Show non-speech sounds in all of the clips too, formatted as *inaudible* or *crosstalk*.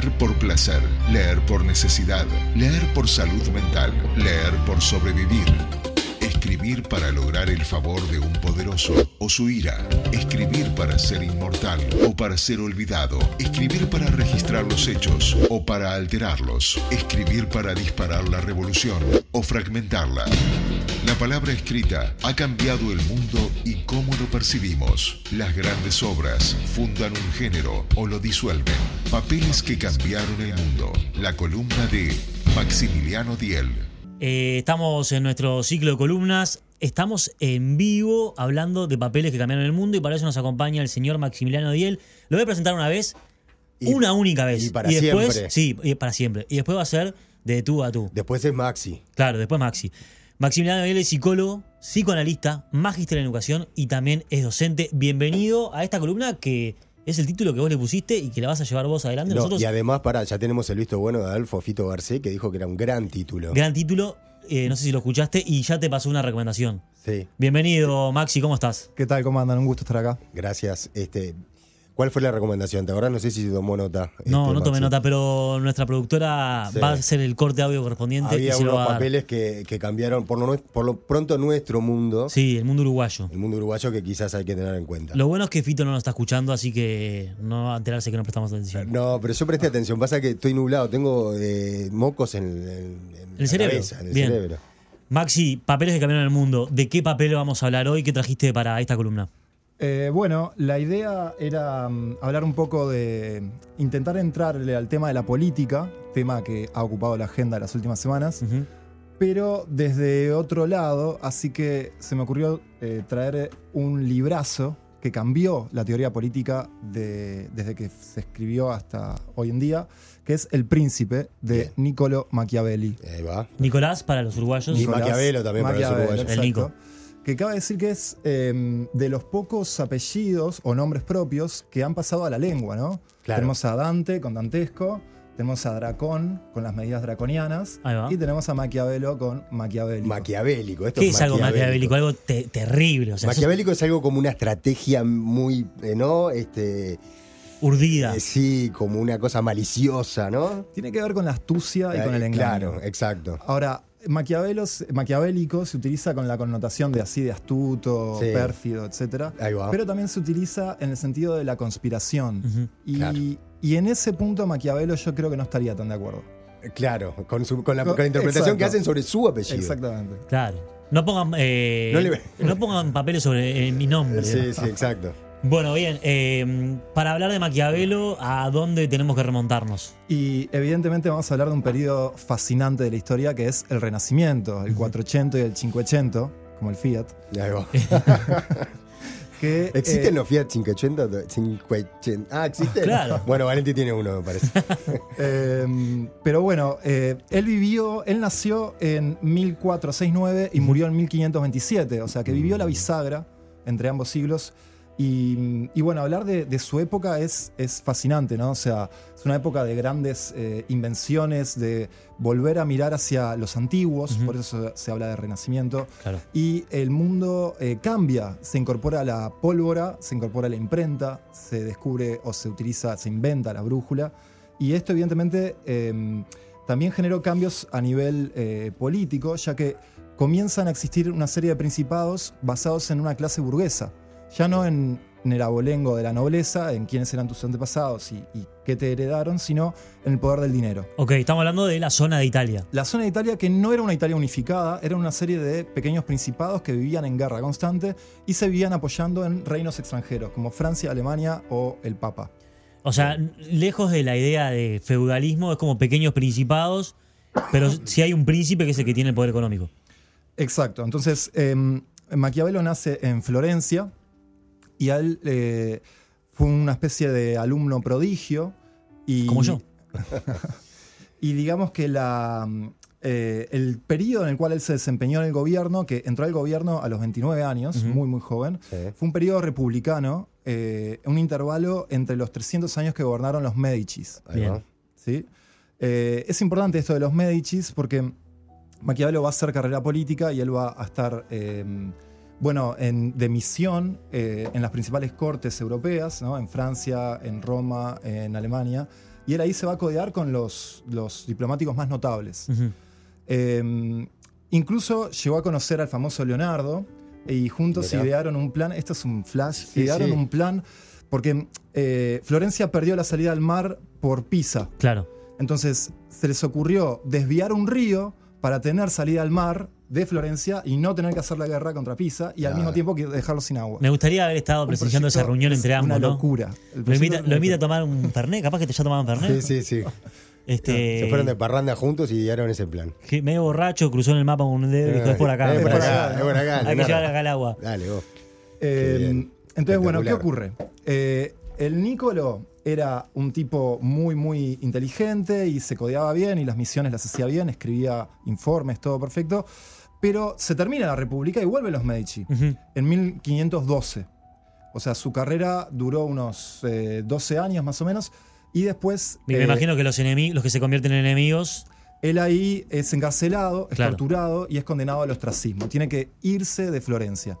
Leer por placer, leer por necesidad, leer por salud mental, leer por sobrevivir. Escribir para lograr el favor de un poderoso o su ira. Escribir para ser inmortal o para ser olvidado. Escribir para registrar los hechos o para alterarlos. Escribir para disparar la revolución o fragmentarla. La palabra escrita ha cambiado el mundo y cómo lo percibimos. Las grandes obras fundan un género o lo disuelven. Papeles que cambiaron el mundo. La columna de Maximiliano Diel. Eh, estamos en nuestro ciclo de columnas. Estamos en vivo hablando de papeles que cambiaron el mundo y para eso nos acompaña el señor Maximiliano Diel. Lo voy a presentar una vez, Y- una única vez. y para después, siempre. Sí, y para siempre. Y después va a ser de tú a tú. Después es Maxi. Claro, después Maxi. Maximiliano Diel es psicólogo, psicoanalista, magíster en educación y también es docente. Bienvenido a esta columna que es el título que vos le pusiste y que la vas a llevar vos adelante. No, Nosotros, y además, para, ya tenemos el visto bueno de Adolfo Fito Garcés, que dijo que era un gran título. gran título, eh, no sé si lo escuchaste y ya te pasó una recomendación. Sí, Bienvenido, Maxi, ¿cómo estás? ¿Qué tal? ¿Cómo andan? Un gusto estar acá. gracias. Este, ¿Cuál fue la recomendación? ¿Te acordás? No sé si tomó nota. No, este, no tomé Maxi. nota, pero nuestra productora Sí. va a hacer el corte audio correspondiente Había y se lo unos papeles que, que cambiaron, por lo, nue- por lo pronto, nuestro mundo. Sí, el mundo uruguayo. El mundo uruguayo que quizás hay que tener en cuenta. Lo bueno es que Fito no nos está escuchando, así que no va a enterarse que no prestamos atención. No, pero yo presté atención. Pasa que estoy nublado. Tengo eh, mocos en, en- en El la cerebro. cabeza, en el Bien. cerebro. Maxi, papeles que cambiaron el mundo. ¿De qué papel vamos a hablar hoy? ¿Qué trajiste para esta columna? Eh, bueno, la idea era mm, hablar un poco de intentar entrarle al tema de la política, tema que ha ocupado la agenda las últimas semanas, pero desde otro lado, así que se me ocurrió eh, traer un librazo que cambió la teoría política de- desde que se escribió hasta hoy en día, que es El Príncipe de. Niccolo Machiavelli. Ahí va. Nicolás, para los uruguayos. Y Nicolás Maquiavelo también para los uruguayos. El Nico. Que cabe decir que es eh, de los pocos apellidos o nombres propios que han pasado a la lengua, ¿no? Claro. Tenemos a Dante con Dantesco, tenemos a Dracón con las medidas draconianas y tenemos a Maquiavelo con Maquiavélico. Maquiavélico. Esto ¿Qué es algo maquiavélico? Algo te- terrible. O sea, Maquiavélico es algo como una estrategia muy, eh, ¿no? Este, urdida. eh, sí, como una cosa maliciosa, ¿no? Tiene que ver con la astucia y con el Eh, engaño. Claro, exacto. Ahora, Maquiavelos, maquiavélico se utiliza con la connotación de así de astuto, Sí. pérfido, etc. Ahí va. Pero también se utiliza en el sentido de la conspiración. Y, Claro. y en ese punto Maquiavelo yo creo que no estaría tan de acuerdo. Claro, con, su- con la, Co- con la interpretación que hacen sobre su apellido. Exactamente. Claro. No pongan, eh, No le- no pongan papeles sobre eh, mi nombre. Sí, sí, exacto. Bueno, bien. eh, para hablar de Maquiavelo, ¿a dónde tenemos que remontarnos? Y evidentemente vamos a hablar de un periodo fascinante de la historia que es el Renacimiento, el 480 y el 580, como el Fiat. Ahí va. *laughs* Que, ¿Existen eh, los Fiat 580? 580? Ah, ¿existen? Claro. *laughs* Bueno, Valenti tiene uno, me parece. *laughs* eh, pero bueno, eh, él vivió, él nació en 1469 y murió en 1527, o sea que vivió la bisagra entre ambos siglos. Y, y bueno, hablar de, de su época es, es fascinante, ¿no? O sea, es una época de grandes eh, invenciones, de volver a mirar hacia los antiguos, por eso se, habla de renacimiento. Claro. Y el mundo eh, cambia, se incorpora la pólvora, se incorpora la imprenta, se descubre o se utiliza, se inventa la brújula. Y esto evidentemente eh, también generó cambios a nivel eh, político, ya que comienzan a existir una serie de principados basados en una clase burguesa, ya no en, en el abolengo de la nobleza, en quiénes eran tus antepasados y, y qué te heredaron, sino en el poder del dinero. Ok, estamos hablando de la zona de Italia. La zona de Italia, que no era una Italia unificada, era una serie de pequeños principados que vivían en guerra constante y se vivían apoyando en reinos extranjeros, como Francia, Alemania o el Papa. O sea, lejos de la idea de feudalismo, es como pequeños principados, pero si hay un príncipe que es el que tiene el poder económico. Exacto. Entonces, eh, Maquiavelo nace en Florencia y él eh, fue una especie de alumno prodigio. Y, Como yo. *laughs* y digamos que la, eh, el periodo en el cual él se desempeñó en el gobierno, que entró al gobierno a los 29 años, muy, muy joven, Sí. fue un periodo republicano, eh, un intervalo entre los 300 años que gobernaron los Medicis. Eh, es importante esto de los Medicis porque Maquiavelo va a hacer carrera política y él va a estar eh, bueno, en- de misión eh, en las principales cortes europeas, ¿no? en Francia, en Roma, en Alemania, y él ahí se va a codear con los, los diplomáticos más notables. Eh, incluso llegó a conocer al famoso Leonardo y juntos Mirá. idearon un plan, esto es un flash, Sí, idearon sí. un plan porque eh, Florencia perdió la salida al mar por Pisa. Claro. Entonces se les ocurrió desviar un río para tener salida al mar de Florencia y no tener que hacer la guerra contra Pisa y al mismo tiempo que dejarlo sin agua. Me gustaría haber estado presenciando esa reunión entre ambos, Una locura. Lo invita, lo a tomar un Fernet, capaz que te ya tomaban Fernet. Sí, sí, sí. *laughs* Este, Se fueron de parranda juntos y idearon ese plan. que medio borracho, cruzó en el mapa con un dedo y dijo, es por acá. Es por por acá, es por acá, Hay que llevar acá el agua. Dale, vos. Eh, bien. entonces, bueno, ¿qué ocurre? Eh, el Nicolo era un tipo muy, muy inteligente y se codeaba bien y las misiones las hacía bien, escribía informes, todo perfecto. Pero se termina la República y vuelven los Medici en 1512. O sea, su carrera duró unos eh, 12 años más o menos. Y después. Me eh, imagino que los enemigos, los que se convierten en enemigos, Él ahí es encarcelado, es Claro. torturado y es condenado al ostracismo. Tiene que irse de Florencia.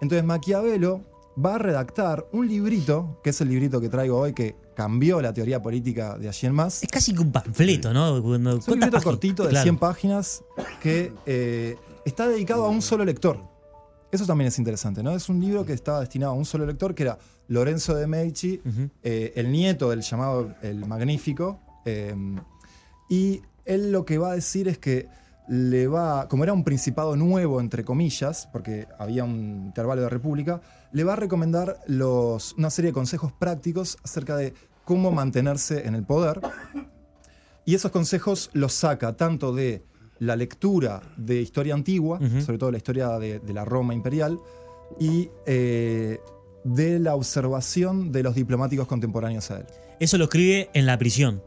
Entonces Maquiavelo va a redactar un librito, que es el librito que traigo hoy, que cambió la teoría política de allí en más. es casi que un panfleto, ¿no? Es un ¿cuántas librito páginas? cortito de Claro. 100 páginas que eh, está dedicado a un solo lector. Eso también es interesante, ¿no? Es un libro que estaba destinado a un solo lector, que era Lorenzo de Medici, eh, el nieto del llamado el Magnífico. eh, y él lo que va a decir es que le va, como era un principado nuevo, entre comillas, porque había un intervalo de república, le va a recomendar los, una serie de consejos prácticos acerca de cómo mantenerse en el poder. Y esos consejos los saca tanto de la lectura de historia antigua, sobre todo la historia de, de la Roma imperial, y eh, de la observación de los diplomáticos contemporáneos a él. Eso lo escribe en la prisión.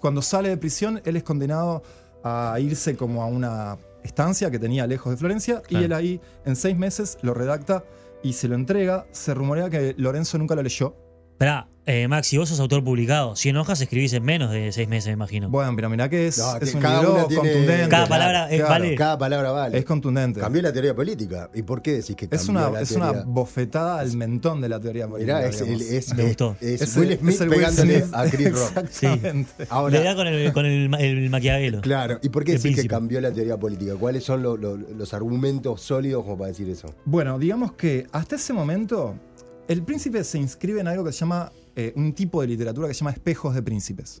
Cuando sale de prisión, él es condenado a irse como a una estancia que tenía lejos de Florencia, Claro. y él ahí en seis meses lo redacta y se lo entrega. Se rumorea que Lorenzo nunca lo leyó. Esperá, eh, Maxi, vos sos autor publicado. 100 hojas escribís en menos de 6 meses, me imagino. Bueno, pero mirá que es, No, es que un cada libro una tiene- contundente. Cada palabra, eh, vale. Cada palabra vale. Es contundente. Cambió la teoría política. ¿Y por qué decís que cambió Es una, la es teoría? una bofetada al mentón de la teoría política. Mirá, es, digamos. es- Me es- gustó. es Es Will el- Smith es el Will pegándole Smith. a Chris Rock. Exactamente. Le da Ahora, con el, con el, el maquiavelo. claro. ¿Y por qué El decís que príncipe. cambió la teoría política? ¿Cuáles son lo- lo- los argumentos sólidos como para decir eso? Bueno, digamos que hasta ese momento el príncipe se inscribe en algo que se llama eh, un tipo de literatura que se llama espejos de príncipes.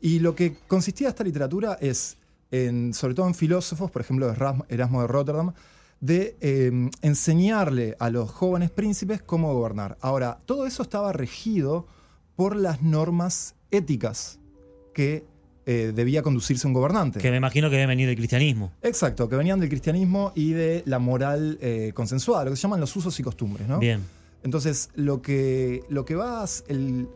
Y lo que consistía esta literatura es, en- sobre todo en filósofos, por ejemplo Erasmo, de Rotterdam, de eh, enseñarle a los jóvenes príncipes cómo gobernar. Ahora, todo eso estaba regido por las normas éticas que eh, debía conducirse un gobernante. Que me imagino que debe venir del cristianismo. Exacto, que venían del cristianismo y de la moral eh, consensuada, lo que se llaman los usos y costumbres, ¿no? Bien. Entonces, lo que, lo que va a, el,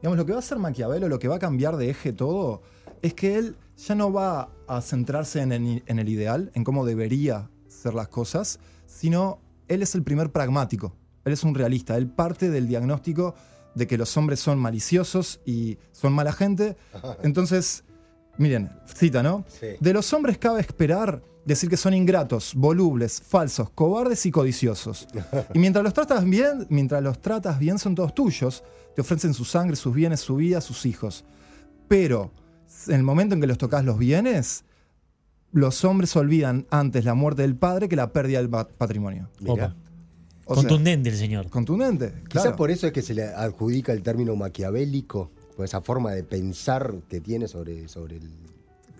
digamos, lo que va a hacer Maquiavelo, lo que va a cambiar de eje todo, es que él ya no va a centrarse en el, en el ideal, en cómo debería ser las cosas, sino él es el primer pragmático. Él es un realista. Él parte del diagnóstico de que los hombres son maliciosos y son mala gente. Entonces, miren, cita, ¿no? Sí. De los hombres cabe esperar decir que son ingratos, volubles, falsos, cobardes y codiciosos. *laughs* Y mientras los tratas bien, mientras los tratas bien son todos tuyos, te ofrecen su sangre, sus bienes, su vida, sus hijos. Pero en el momento en que los tocas los bienes, los hombres olvidan antes la muerte del padre que la pérdida del pa- patrimonio. Mirá. Opa. O sea, Contundente el señor. contundente. Quizás claro. por eso es que se le adjudica el término maquiavélico, por esa forma de pensar que tiene sobre, sobre el.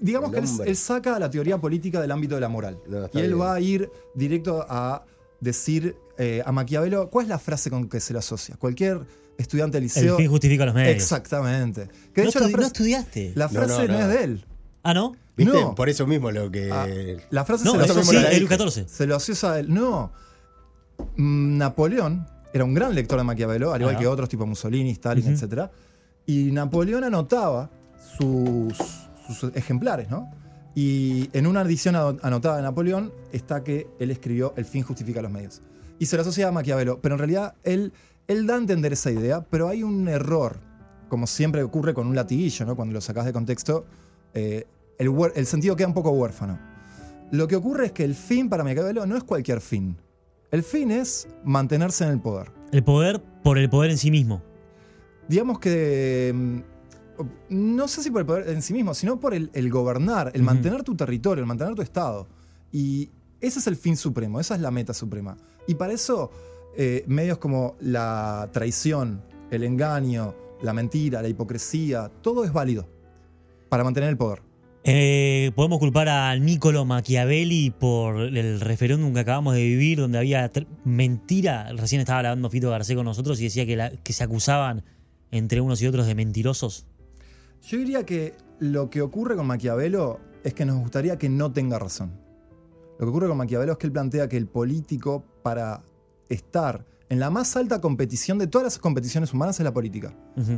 Digamos el que él, él saca la teoría política del ámbito de la moral. No, y él bien. va a ir directo a decir eh, a Maquiavelo, ¿cuál es la frase con que se le asocia? Cualquier estudiante del El liceo. fin justifica los medios. Exactamente. Que de No, hecho la estudi- no frase, estudiaste. la No, frase no, no, no. es de él. Ah, ¿no? ¿Viste? No. Por eso mismo lo que. Ah, la frase No, se, eso mismo sí, la el dije. 14. se lo asocia a él. No. Mm, Napoleón era un gran lector de Maquiavelo, al igual Ajá. que otros tipo Mussolini, Stalin, Ujú. etc. Y Napoleón anotaba sus, ejemplares, ¿no? Y en una edición ano- anotada de Napoleón está que él escribió El fin justifica los medios. Y se lo asocia a Maquiavelo, pero en realidad él, da a entender esa idea, pero hay un error, como siempre ocurre con un latiguillo, ¿no? Cuando lo sacas de contexto, eh, el, el sentido queda un poco huérfano. Lo que ocurre es que el fin para Maquiavelo no es cualquier fin. El fin es mantenerse en el poder. El poder por el poder en sí mismo. Digamos que. mm, No sé si por el poder en sí mismo, sino por el, el gobernar, el mantener tu territorio, el mantener tu estado. Y ese es el fin supremo, esa es la meta suprema. Y para eso, eh, medios como la traición, el engaño, la mentira, la hipocresía, todo es válido para mantener el poder. Eh, podemos culpar a Niccolo Machiavelli por el referéndum que acabamos de vivir, donde había mentira. Recién estaba hablando Fito Garcés con nosotros y decía que, la- que se acusaban entre unos y otros de mentirosos. Yo diría que lo que ocurre con Maquiavelo es que nos gustaría que no tenga razón. Lo que ocurre con Maquiavelo es que él plantea que el político, para estar en la más alta competición de todas las competiciones humanas, es la política.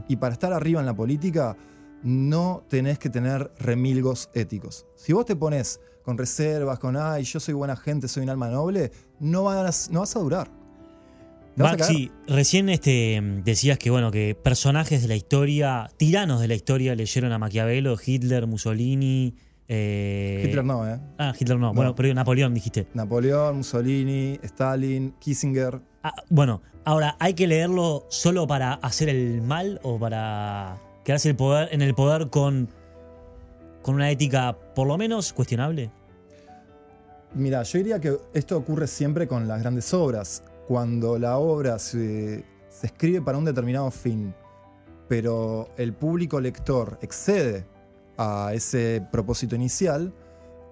Y para estar arriba en la política, no tenés que tener remilgos éticos. Si vos te pones con reservas, con, ay, yo soy buena gente, soy un alma noble, no vas, no vas a durar. Maxi, recién este, decías que bueno que personajes de la historia, tiranos de la historia, leyeron a Maquiavelo, Hitler, Mussolini. eh, Hitler no, ¿eh? Ah, Hitler no. No. Bueno, pero Napoleón dijiste. Napoleón, Mussolini, Stalin, Kissinger. Ah, bueno, ahora, ¿hay que leerlo solo para hacer el mal o para quedarse el poder, en el poder con, con una ética por lo menos cuestionable? Mira, yo diría que esto ocurre siempre con las grandes obras. Cuando la obra se, se escribe para un determinado fin, pero el público lector excede a ese propósito inicial,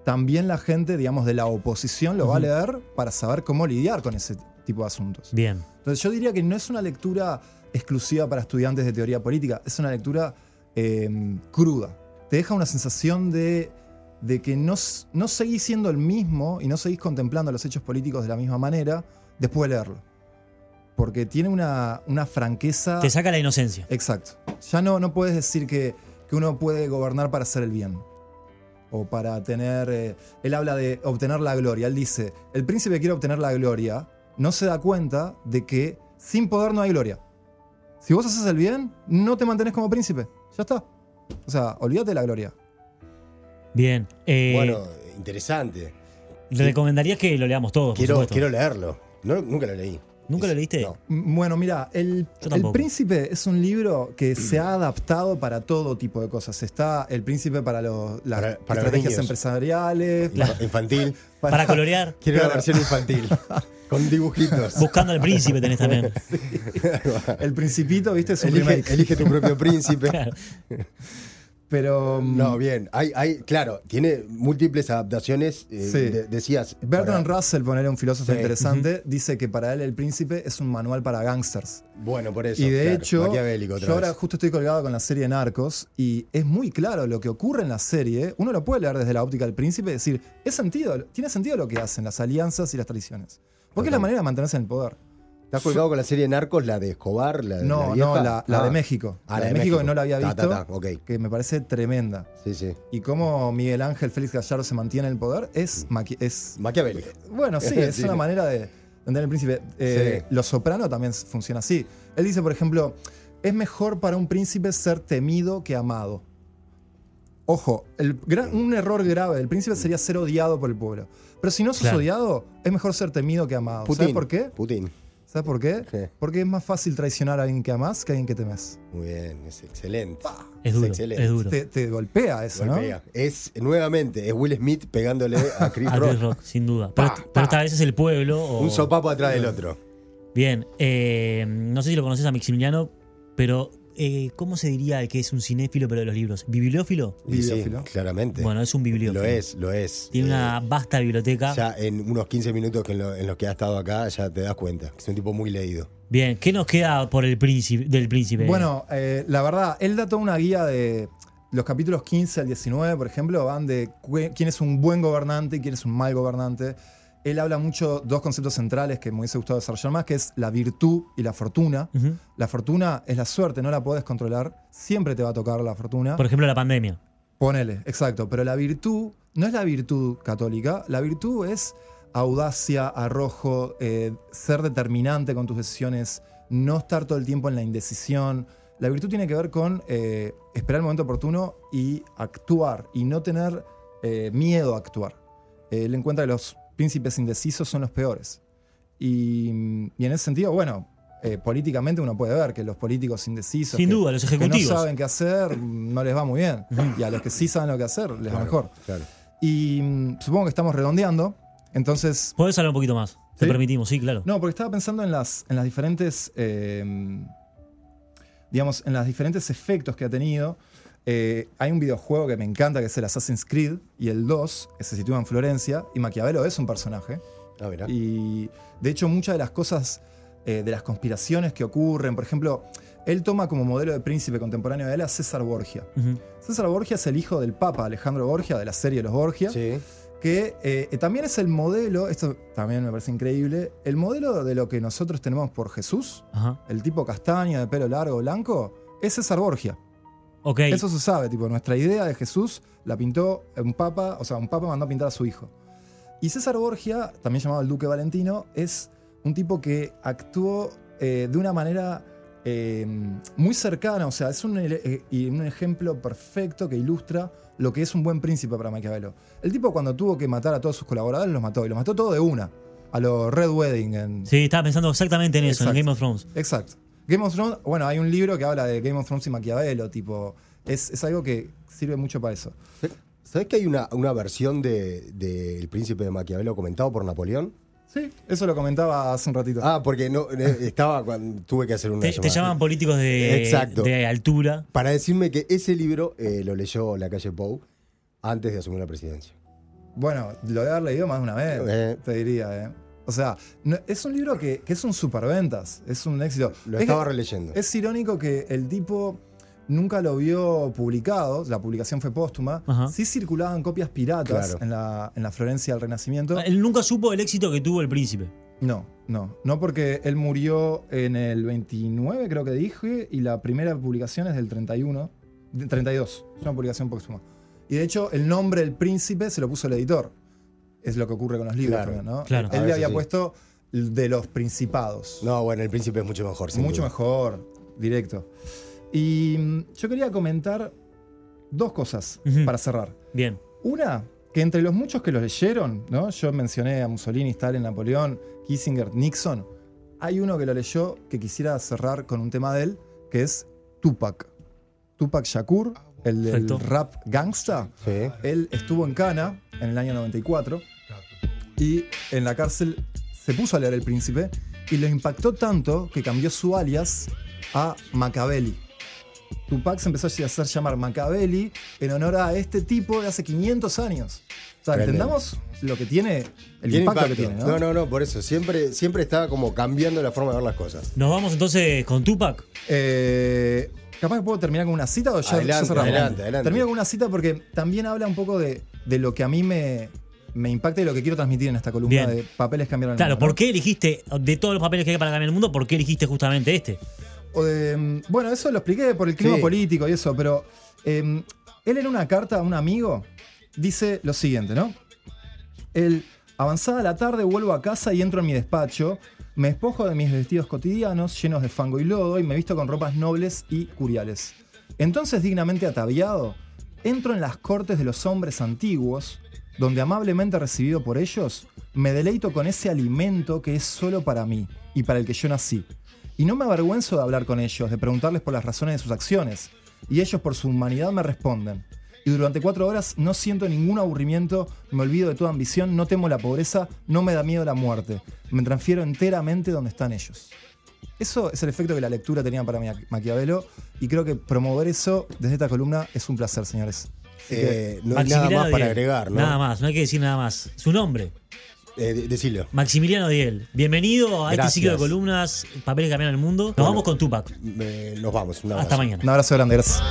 también la gente, digamos, de la oposición lo va a leer para saber cómo lidiar con ese tipo de asuntos. Bien. Entonces yo diría que no es una lectura exclusiva para estudiantes de teoría política, es una lectura eh, cruda. Te deja una sensación de, de que no seguís siendo el mismo y no seguís contemplando los hechos políticos de la misma manera después de leerlo. Porque tiene una, una franqueza... Te saca la inocencia. Exacto. Ya no, no puedes decir que, que uno puede gobernar para hacer el bien. O para tener... eh, él habla de obtener la gloria. Él dice, el príncipe quiere obtener la gloria, no se da cuenta de que sin poder no hay gloria. Si vos haces el bien, no te mantenés como príncipe. Ya está. O sea, olvídate de la gloria. Bien. Eh, Bueno, interesante. recomendarías que lo leamos todos, Quiero, quiero leerlo. No, nunca lo leí. ¿Nunca lo leíste? No. Bueno, mira, el, el. Príncipe es un libro que se ha adaptado para todo tipo de cosas. Está El Príncipe para los, las Para- para los estrategias niños. empresariales. Infa- Infantil. *laughs* Para colorear, *laughs* Quiero la Claro. versión infantil. *laughs* con dibujitos. buscando al príncipe tenés también. El Principito, viste, es un Elige, remake. elige tu propio príncipe. Claro. Pero. mm, No, bien. Hay, hay, claro, tiene múltiples adaptaciones. eh, Sí. de- decías. Bertrand para- Russell, poner un filósofo Sí. interesante, dice que para él el príncipe es un manual para gangsters. Bueno, por eso. Y de claro, hecho, yo ahora vez. justo estoy colgado con la serie Narcos y es muy claro lo que ocurre en la serie. Uno lo puede leer desde la óptica del príncipe y decir, es sentido, tiene sentido lo que hacen, las alianzas y las traiciones. Porque es la manera de mantenerse en el poder. ¿Estás colgado con la serie Narcos, la de Escobar? La, No, la vieja? no, la, la Ah. de México. Ah, la de México, que no la había Ta, visto, ta, ta, ok. que me parece tremenda. Sí, sí. Y cómo Miguel Ángel Félix Gallardo se mantiene en el poder es, maqui- es Maquiavélico. Bueno, sí, *laughs* es Sí. una manera de de entender el príncipe. Eh, Sí. Los Soprano también funciona así. Él dice, por ejemplo, es mejor para un príncipe ser temido que amado. Ojo, el gran- un error grave del príncipe sería ser odiado por el pueblo. Pero si no sos Claro. odiado, es mejor ser temido que amado. Putin. ¿Sabes por qué? Putin. ¿Sabes por qué? Sí. Porque es más fácil traicionar a alguien que amás que a alguien que temes. Muy bien, es excelente. Es duro, excelente. es duro. Te, te golpea eso, ¿no? Golpea. Es nuevamente, es Will Smith pegándole a *laughs* Chris A Rock. Chris Rock, sin duda. Pero, pero esta vez es el pueblo. o- Un sopapo atrás del otro. Bien, eh, no sé si lo conoces a Maximiliano, pero eh, ¿cómo se diría el que es un cinéfilo pero de los libros? ¿Bibliófilo? Sí, Bibliófilo. claramente. Bueno, es un bibliófilo. lo es, lo es. Tiene Eh, una vasta biblioteca. Ya en unos 15 minutos que en, lo- en los que ha estado acá, ya te das cuenta. que Es un tipo muy leído. Bien, ¿qué nos queda por el príncipe, del príncipe? Bueno, eh, la verdad, él da toda una guía de los capítulos 15 al 19, por ejemplo, van de quién es un buen gobernante y quién es un mal gobernante. Él habla mucho dos conceptos centrales que me hubiese gustado desarrollar más, que es la virtud y la fortuna. La fortuna es la suerte, no la puedes controlar, siempre te va a tocar la fortuna. Por ejemplo, la pandemia. Ponele, exacto. Pero la virtud no es la virtud católica, la virtud es audacia, arrojo, eh, ser determinante con tus decisiones, no estar todo el tiempo en la indecisión. La virtud tiene que ver con eh, esperar el momento oportuno y actuar y no tener eh, miedo a actuar. Él encuentra que los príncipes indecisos son los peores. Y, y en ese sentido, bueno, eh, políticamente uno puede ver que los políticos indecisos. Sin que- duda, los que ejecutivos. no saben qué hacer, no les va muy bien. Y a los que sí saben lo que hacer, les va mejor. claro. Y mm, supongo que estamos redondeando. Entonces, Podés hablar un poquito más. Te permitimos, sí, claro. no, porque estaba pensando en las, en las diferentes, eh, digamos, en los diferentes efectos que ha tenido. Eh, hay un videojuego que me encanta, que es el Assassin's Creed, y el 2, que se sitúa en Florencia, y Maquiavelo es un personaje. Ah. Y de hecho muchas de las cosas, eh, de las conspiraciones que ocurren, por ejemplo, él toma como modelo de príncipe contemporáneo de él a César Borgia. César Borgia es el hijo del Papa Alejandro Borgia, de la serie Los Borgia Sí. que eh, también es el modelo, esto también me parece increíble, el modelo de lo que nosotros tenemos por Jesús, Ajá. el tipo castaño de pelo largo, blanco, es César Borgia. Ok. Eso se sabe, tipo, nuestra idea de Jesús la pintó un papa, o sea, un papa mandó a pintar a su hijo. Y César Borgia, también llamado el Duque Valentino, es un tipo que actuó eh, de una manera eh, muy cercana, o sea, es un, eh, un ejemplo perfecto que ilustra lo que es un buen príncipe para Maquiavelo. El tipo cuando tuvo que matar a todos sus colaboradores los mató, y los mató todo de una, a los Red Wedding. En, Sí, estaba pensando exactamente en eso, en. Game of Thrones. Exacto. Game of Thrones, bueno, hay un libro que habla de Game of Thrones y Maquiavelo, tipo, es, es algo que sirve mucho para eso. ¿Sabés que hay una, una versión de, de El Príncipe de Maquiavelo comentado por Napoleón? Sí, eso lo comentaba hace un ratito. Ah, porque no eh, estaba cuando tuve que hacer una Te, te llaman políticos de, Exacto. de altura. Para decirme que ese libro eh, lo leyó la calle Pou antes de asumir la presidencia. Bueno, lo debe haber leído más de una vez, Eh. te diría, ¿eh? O sea, no- es un libro que, que es un superventas, es un éxito. Lo Es estaba releyendo. Es irónico que el tipo nunca lo vio publicado, la publicación fue póstuma, Ajá. sí circulaban copias piratas Claro. en, la, en la Florencia del Renacimiento. Él nunca supo el éxito que tuvo el príncipe. No, no, no porque él murió en el 29, creo que dije, y la primera publicación es del 31, de 32, es una publicación póstuma. Y de hecho, el nombre del príncipe se lo puso el editor. Es lo que ocurre con los libros Claro, ¿no? claro. Él le había sí. puesto de los principados. No, bueno, El Príncipe es mucho mejor. sin Mucho duda. mejor, directo. Y mm, yo quería comentar dos cosas para cerrar. Bien. Una, que entre los muchos que lo leyeron, ¿no? Yo mencioné a Mussolini, Stalin, Napoleón, Kissinger, Nixon. Hay uno que lo leyó que quisiera cerrar con un tema de él, que es Tupac. Tupac Shakur, el del Perfecto. rap gangsta. Sí. Él estuvo en Cana en el año 94 y en la cárcel se puso a leer El Príncipe y lo impactó tanto que cambió su alias a Machiavelli. Tupac se empezó a hacer llamar Machiavelli en honor a este tipo de hace 500 años. O sea, Tremendo. entendamos lo que tiene, el Tiene impacto, impacto. que tiene, ¿no? no, no, no, por eso. Siempre, siempre está como cambiando la forma de ver las cosas. Nos vamos entonces con Tupac. Eh, capaz que puedo terminar con una cita o ya, Adelante, ya cerramos? adelante, adelante. Termino con una cita porque también habla un poco de, de lo que a mí me, me impacta y lo que quiero transmitir en esta columna Bien. de papeles cambiaron el Claro, mundo, ¿no? ¿por qué elegiste, de todos los papeles que hay para cambiar el mundo, por qué elegiste justamente este? O de, mm, bueno, eso lo expliqué por el clima Sí. político y eso, pero eh, él en una carta a un amigo dice lo siguiente, ¿no? Él, avanzada la tarde, vuelvo a casa y entro en mi despacho, me despojo de mis vestidos cotidianos llenos de fango y lodo y me visto con ropas nobles y curiales. Entonces, dignamente ataviado, entro en las cortes de los hombres antiguos, donde amablemente recibido por ellos, me deleito con ese alimento que es solo para mí y para el que yo nací. Y no me avergüenzo de hablar con ellos, de preguntarles por las razones de sus acciones. Y ellos por su humanidad me responden. Y durante cuatro horas no siento ningún aburrimiento, me olvido de toda ambición, no temo la pobreza, no me da miedo la muerte. Me transfiero enteramente donde están ellos. Eso es el efecto que la lectura tenía para Maquiavelo y creo que promover eso desde esta columna es un placer, señores. Eh, no hay nada más para agregar, ¿no? Nada más, no hay que decir nada más. Su nombre, Eh, de- decilo. Maximiliano Diel. Bienvenido a este ciclo de columnas, papeles que cambian el mundo. Nos Bueno. vamos con Tupac. Eh, nos vamos. Un abrazo. Hasta mañana. un abrazo grande, gracias.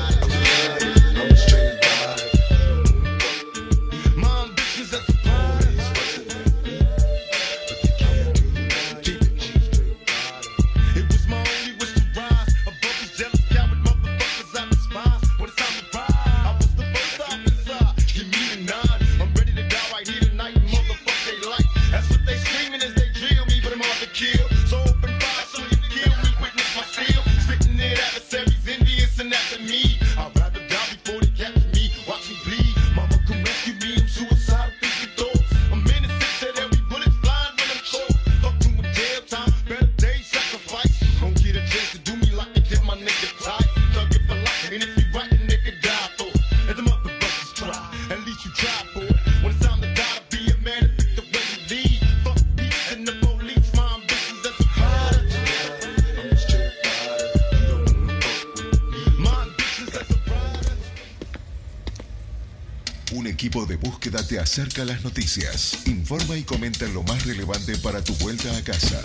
Acerca las noticias, informa y comenta lo más relevante para tu vuelta a casa.